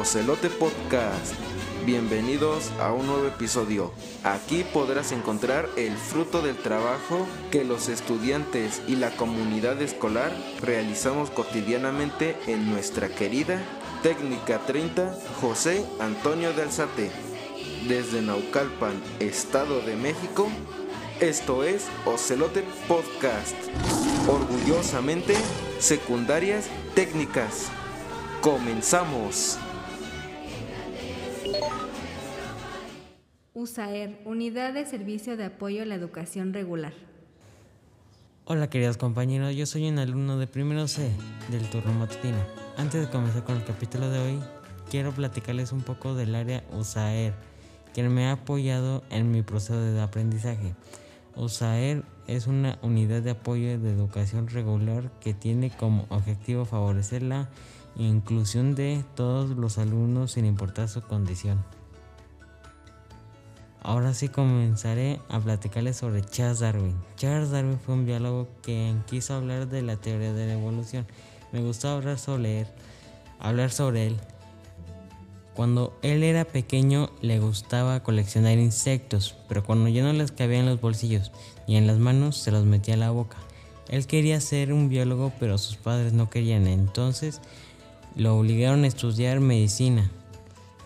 Ocelote Podcast. Bienvenidos a un nuevo episodio. Aquí podrás encontrar el fruto del trabajo que los estudiantes y la comunidad escolar realizamos cotidianamente en nuestra querida Técnica 30 José Antonio de Alzate. Desde Naucalpan, Estado de México, esto es Ocelote Podcast. Orgullosamente, secundarias técnicas. Comenzamos. USAER, Unidad de Servicio de Apoyo a la Educación Regular. Hola queridos compañeros, yo soy un alumno de primero C del turno matutino. Antes de comenzar con el capítulo de hoy, quiero platicarles un poco del área USAER, quien me ha apoyado en mi proceso de aprendizaje. USAER es una unidad de apoyo de educación regular que tiene como objetivo favorecer la inclusión de todos los alumnos sin importar su condición. Ahora sí comenzaré a platicarles sobre Charles Darwin. Charles Darwin fue un biólogo que quiso hablar de la teoría de la evolución. Me gustó hablar sobre él, hablar sobre él. Cuando él era pequeño le gustaba coleccionar insectos, pero cuando ya no les cabía en los bolsillos y en las manos se los metía a la boca. Él quería ser un biólogo, pero sus padres no querían, entonces lo obligaron a estudiar medicina.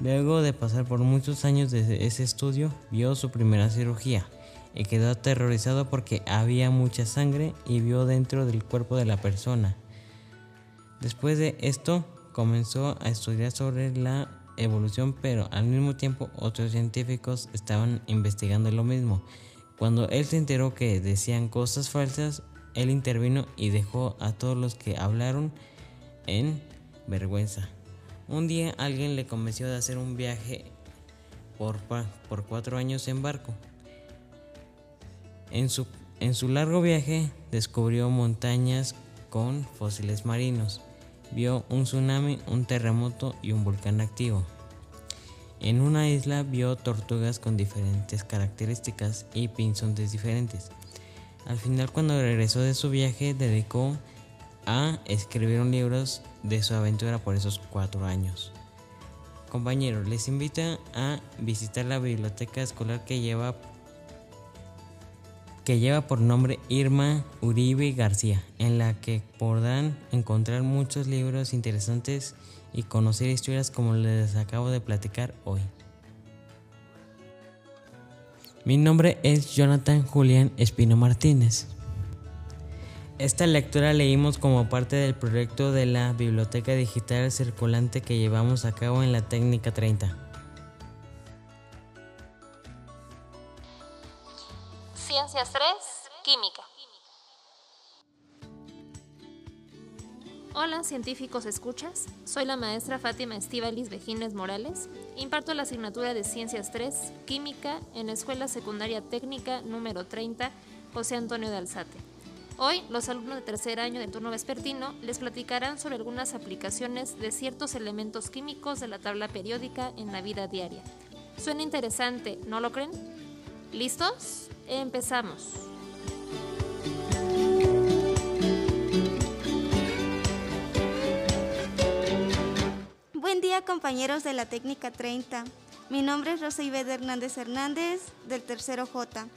Luego de pasar por muchos años de ese estudio, vio su primera cirugía y quedó aterrorizado porque había mucha sangre y vio dentro del cuerpo de la persona. Después de esto, comenzó a estudiar sobre la evolución, pero al mismo tiempo otros científicos estaban investigando lo mismo. Cuando él se enteró que decían cosas falsas, él intervino y dejó a todos los que hablaron en vergüenza. Un día alguien le convenció de hacer un viaje por, por cuatro años en barco. En su, en su largo viaje descubrió montañas con fósiles marinos. Vio un tsunami, un terremoto y un volcán activo. En una isla vio tortugas con diferentes características y pinzones diferentes. Al final cuando regresó de su viaje dedicó a escribir un libro de su aventura por esos cuatro años. Compañeros, les invito a visitar la biblioteca escolar que lleva que lleva por nombre Irma Uribe García, en la que podrán encontrar muchos libros interesantes y conocer historias como les acabo de platicar hoy. Mi nombre es Jonathan Julián Espino Martínez. Esta lectura leímos como parte del proyecto de la Biblioteca Digital Circulante que llevamos a cabo en la Técnica 30. Ciencias 3, Química. Hola científicos escuchas, soy la maestra Fátima Estíbalis Vejines Morales, imparto la asignatura de Ciencias 3, Química en la Escuela Secundaria Técnica número 30, José Antonio de Alzate. Hoy, los alumnos de tercer año del turno vespertino les platicarán sobre algunas aplicaciones de ciertos elementos químicos de la tabla periódica en la vida diaria. Suena interesante, ¿no lo creen? ¿Listos? Empezamos. Buen día compañeros de la técnica 30. Mi nombre es Rosa Ivette Hernández Hernández del tercero J.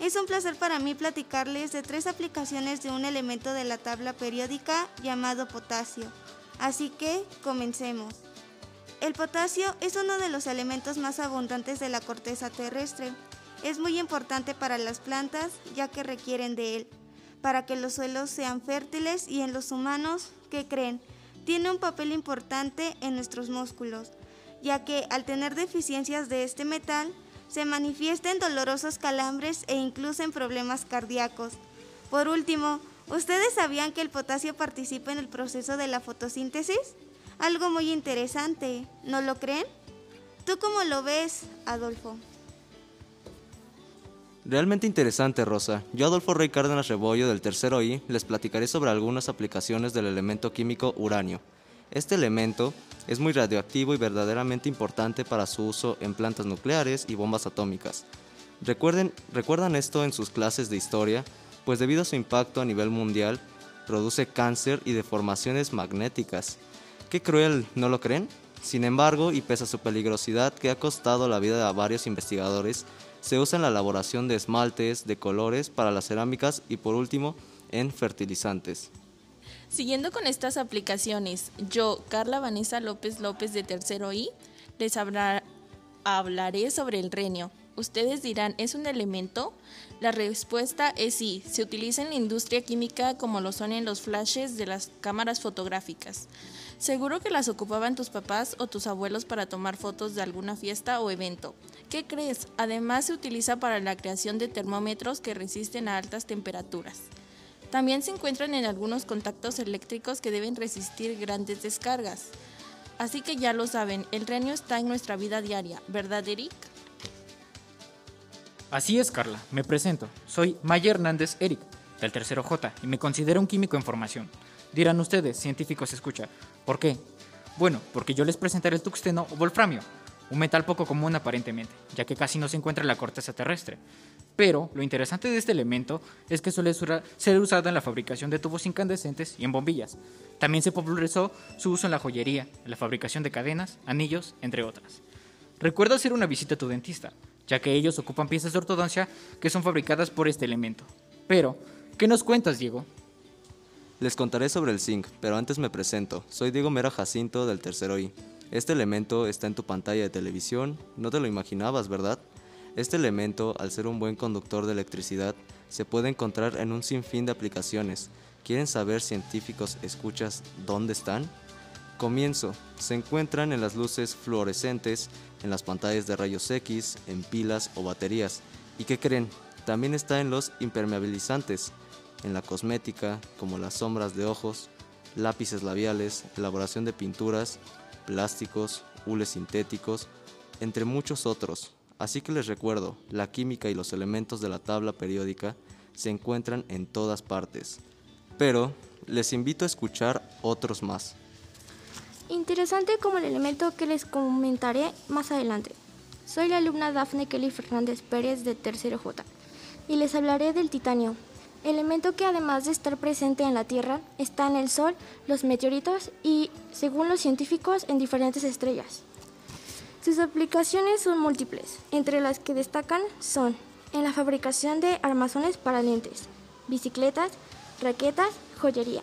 Es un placer para mí platicarles de tres aplicaciones de un elemento de la tabla periódica llamado potasio. Así que comencemos. El potasio es uno de los elementos más abundantes de la corteza terrestre. Es muy importante para las plantas ya que requieren de él, para que los suelos sean fértiles y en los humanos, ¿qué creen? Tiene un papel importante en nuestros músculos, ya que al tener deficiencias de este metal, se manifiesta en dolorosos calambres e incluso en problemas cardíacos. Por último, ¿ustedes sabían que el potasio participa en el proceso de la fotosíntesis? Algo muy interesante, ¿no lo creen? ¿Tú cómo lo ves, Adolfo? Realmente interesante, Rosa. Yo, Adolfo Rey Cárdenas Rebollo, del tercero I, les platicaré sobre algunas aplicaciones del elemento químico uranio. Este elemento es muy radioactivo y verdaderamente importante para su uso en plantas nucleares y bombas atómicas. Recuerden, ¿Recuerdan esto en sus clases de historia? Pues debido a su impacto a nivel mundial, produce cáncer y deformaciones magnéticas. Qué cruel, ¿no lo creen? Sin embargo, y pese a su peligrosidad que ha costado la vida a varios investigadores, se usa en la elaboración de esmaltes, de colores para las cerámicas y por último en fertilizantes. Siguiendo con estas aplicaciones, yo, Carla Vanessa López López de Tercero I, les hablaré sobre el renio. Ustedes dirán, ¿es un elemento? La respuesta es sí, se utiliza en la industria química como lo son en los flashes de las cámaras fotográficas. Seguro que las ocupaban tus papás o tus abuelos para tomar fotos de alguna fiesta o evento. ¿Qué crees? Además se utiliza para la creación de termómetros que resisten a altas temperaturas. También se encuentran en algunos contactos eléctricos que deben resistir grandes descargas. Así que ya lo saben, el renio está en nuestra vida diaria, ¿verdad Eric? Así es, Carla. Me presento. Soy Maya Hernández Eric, del tercero J, y me considero un químico en formación. Dirán ustedes, científicos escucha, ¿por qué? Bueno, porque yo les presentaré el tuxteno o wolframio, un metal poco común aparentemente, ya que casi no se encuentra en la corteza terrestre. Pero lo interesante de este elemento es que suele ser usado en la fabricación de tubos incandescentes y en bombillas. También se popularizó su uso en la joyería, en la fabricación de cadenas, anillos, entre otras. Recuerda hacer una visita a tu dentista, ya que ellos ocupan piezas de ortodoncia que son fabricadas por este elemento. Pero, ¿qué nos cuentas, Diego? Les contaré sobre el zinc, pero antes me presento. Soy Diego Mera Jacinto del tercero I. Este elemento está en tu pantalla de televisión, no te lo imaginabas, ¿verdad? Este elemento, al ser un buen conductor de electricidad, se puede encontrar en un sinfín de aplicaciones. ¿Quieren saber científicos escuchas dónde están? Comienzo. Se encuentran en las luces fluorescentes, en las pantallas de rayos X, en pilas o baterías. ¿Y qué creen? También está en los impermeabilizantes, en la cosmética, como las sombras de ojos, lápices labiales, elaboración de pinturas, plásticos, hules sintéticos, entre muchos otros. Así que les recuerdo, la química y los elementos de la tabla periódica se encuentran en todas partes. Pero les invito a escuchar otros más. Interesante como el elemento que les comentaré más adelante. Soy la alumna Dafne Kelly Fernández Pérez de Tercero J y les hablaré del titanio, elemento que además de estar presente en la Tierra, está en el Sol, los meteoritos y, según los científicos, en diferentes estrellas. Sus aplicaciones son múltiples, entre las que destacan son en la fabricación de armazones para lentes, bicicletas, raquetas, joyería,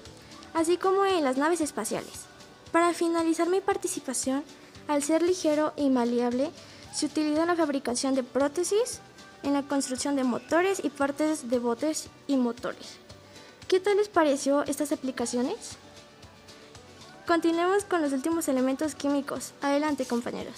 así como en las naves espaciales. Para finalizar mi participación, al ser ligero y maleable, se utiliza en la fabricación de prótesis, en la construcción de motores y partes de botes y motores. ¿Qué tal les pareció estas aplicaciones? Continuemos con los últimos elementos químicos. Adelante compañeros.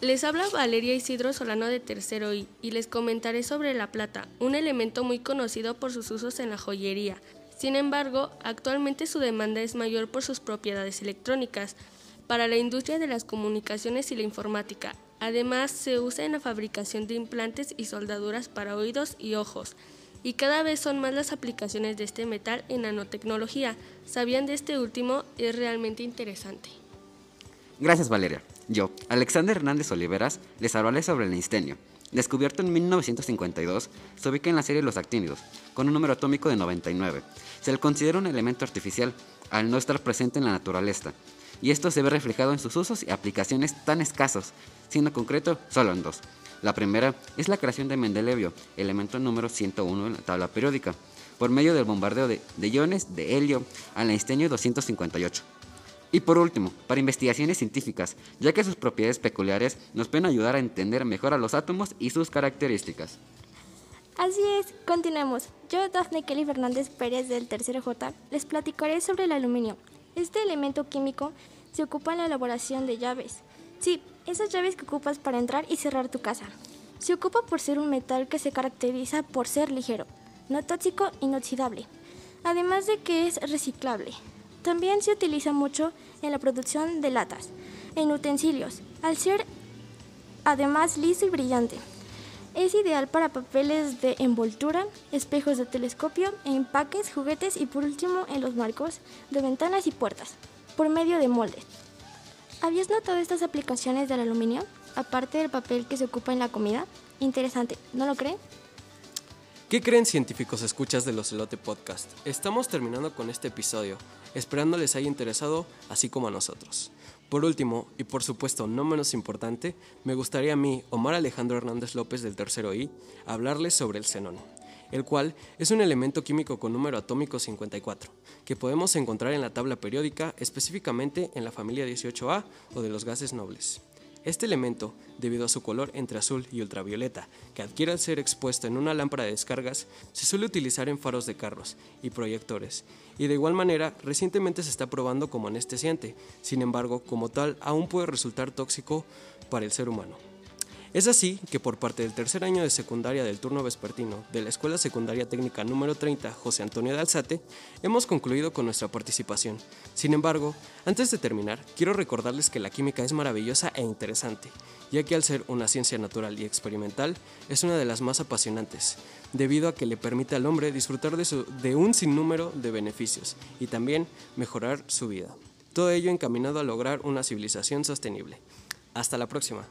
Les habla Valeria Isidro Solano de Tercero y les comentaré sobre la plata, un elemento muy conocido por sus usos en la joyería. Sin embargo, actualmente su demanda es mayor por sus propiedades electrónicas para la industria de las comunicaciones y la informática. Además, se usa en la fabricación de implantes y soldaduras para oídos y ojos. Y cada vez son más las aplicaciones de este metal en nanotecnología. ¿Sabían de este último? Es realmente interesante. Gracias Valeria. Yo, Alexander Hernández Oliveras, les hablaré sobre el instenio. Descubierto en 1952, se ubica en la serie los actínidos, con un número atómico de 99. Se le considera un elemento artificial, al no estar presente en la naturaleza, y esto se ve reflejado en sus usos y aplicaciones tan escasos, siendo concreto solo en dos. La primera es la creación de Mendelevio, elemento número 101 en la tabla periódica, por medio del bombardeo de, de iones de helio al instenio 258. Y por último, para investigaciones científicas, ya que sus propiedades peculiares nos pueden ayudar a entender mejor a los átomos y sus características. Así es, continuemos. Yo, Daphne Kelly Fernández Pérez del Tercero J, les platicaré sobre el aluminio. Este elemento químico se ocupa en la elaboración de llaves. Sí, esas llaves que ocupas para entrar y cerrar tu casa. Se ocupa por ser un metal que se caracteriza por ser ligero, no tóxico, inoxidable, además de que es reciclable. También se utiliza mucho en la producción de latas, en utensilios, al ser además liso y brillante. Es ideal para papeles de envoltura, espejos de telescopio, empaques, juguetes y por último en los marcos de ventanas y puertas, por medio de moldes. ¿Habías notado estas aplicaciones del aluminio? Aparte del papel que se ocupa en la comida. Interesante, ¿no lo creen? ¿Qué creen científicos escuchas de los Elote Podcast? Estamos terminando con este episodio, esperando les haya interesado así como a nosotros. Por último, y por supuesto no menos importante, me gustaría a mí, Omar Alejandro Hernández López del tercero I, hablarles sobre el xenón, el cual es un elemento químico con número atómico 54, que podemos encontrar en la tabla periódica, específicamente en la familia 18A o de los gases nobles. Este elemento, debido a su color entre azul y ultravioleta, que adquiere al ser expuesto en una lámpara de descargas, se suele utilizar en faros de carros y proyectores, y de igual manera recientemente se está probando como anestesiante, sin embargo, como tal, aún puede resultar tóxico para el ser humano. Es así que por parte del tercer año de secundaria del turno vespertino de la Escuela Secundaria Técnica número 30 José Antonio de Alzate, hemos concluido con nuestra participación. Sin embargo, antes de terminar, quiero recordarles que la química es maravillosa e interesante, ya que al ser una ciencia natural y experimental, es una de las más apasionantes, debido a que le permite al hombre disfrutar de, su- de un sinnúmero de beneficios y también mejorar su vida. Todo ello encaminado a lograr una civilización sostenible. Hasta la próxima.